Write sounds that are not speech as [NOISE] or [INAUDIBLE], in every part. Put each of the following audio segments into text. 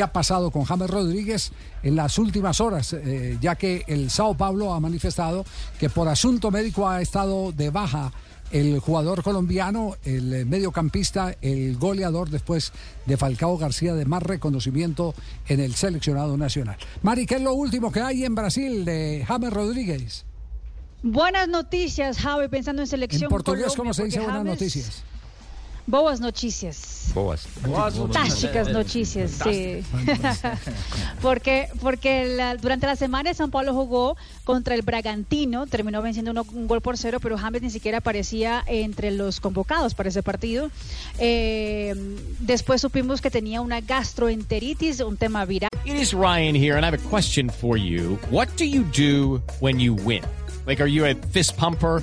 ¿Qué ha pasado con James Rodríguez en las últimas horas? Eh, ya que el Sao Paulo ha manifestado que por asunto médico ha estado de baja el jugador colombiano, el mediocampista, el goleador después de Falcao García de más reconocimiento en el seleccionado nacional. Mari, ¿qué es lo último que hay en Brasil de James Rodríguez? Buenas noticias, Javi, pensando en selección. En portugués, Colombia, ¿cómo se dice buenas noticias? Boas noticias. Boas. Fantásticas noticias, sí. [LAUGHS] porque porque la- durante la semana San Paulo jugó contra el Bragantino, terminó venciendo uno- un gol por cero, pero James ni siquiera aparecía entre los convocados para ese partido. Eh, después supimos que tenía una gastroenteritis, un tema viral. It is Ryan here, and I have a question for you. What do you do when you win? Like, are you a fist pumper?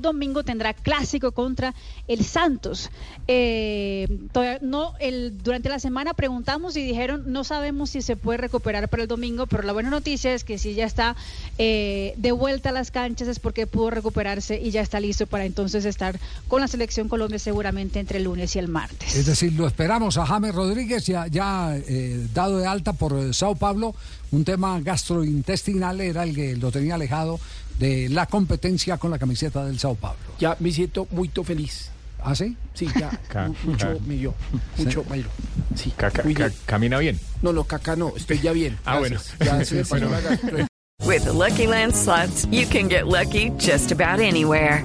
domingo tendrá clásico contra el Santos. Eh, no, el, durante la semana preguntamos y dijeron no sabemos si se puede recuperar para el domingo, pero la buena noticia es que si ya está eh, de vuelta a las canchas es porque pudo recuperarse y ya está listo para entonces estar con la selección Colombia seguramente entre el lunes y el martes. Es decir, lo esperamos a James Rodríguez ya, eh, dado de alta por Sao Paulo. Un tema gastrointestinal era el que lo tenía alejado de la competencia con la camiseta del Sao Paulo. Ya me siento muy feliz. ¿Ah, sí? Sí, ya [LAUGHS] Ca- mu- mucho ca- me dio. Mucho dio. Sí, Ca- ca- camina bien. No, no, caca no, estoy ya bien. Ah, Gracias. Ya se me pasó la gastro- With the Lucky Land slots, you can get lucky just about anywhere.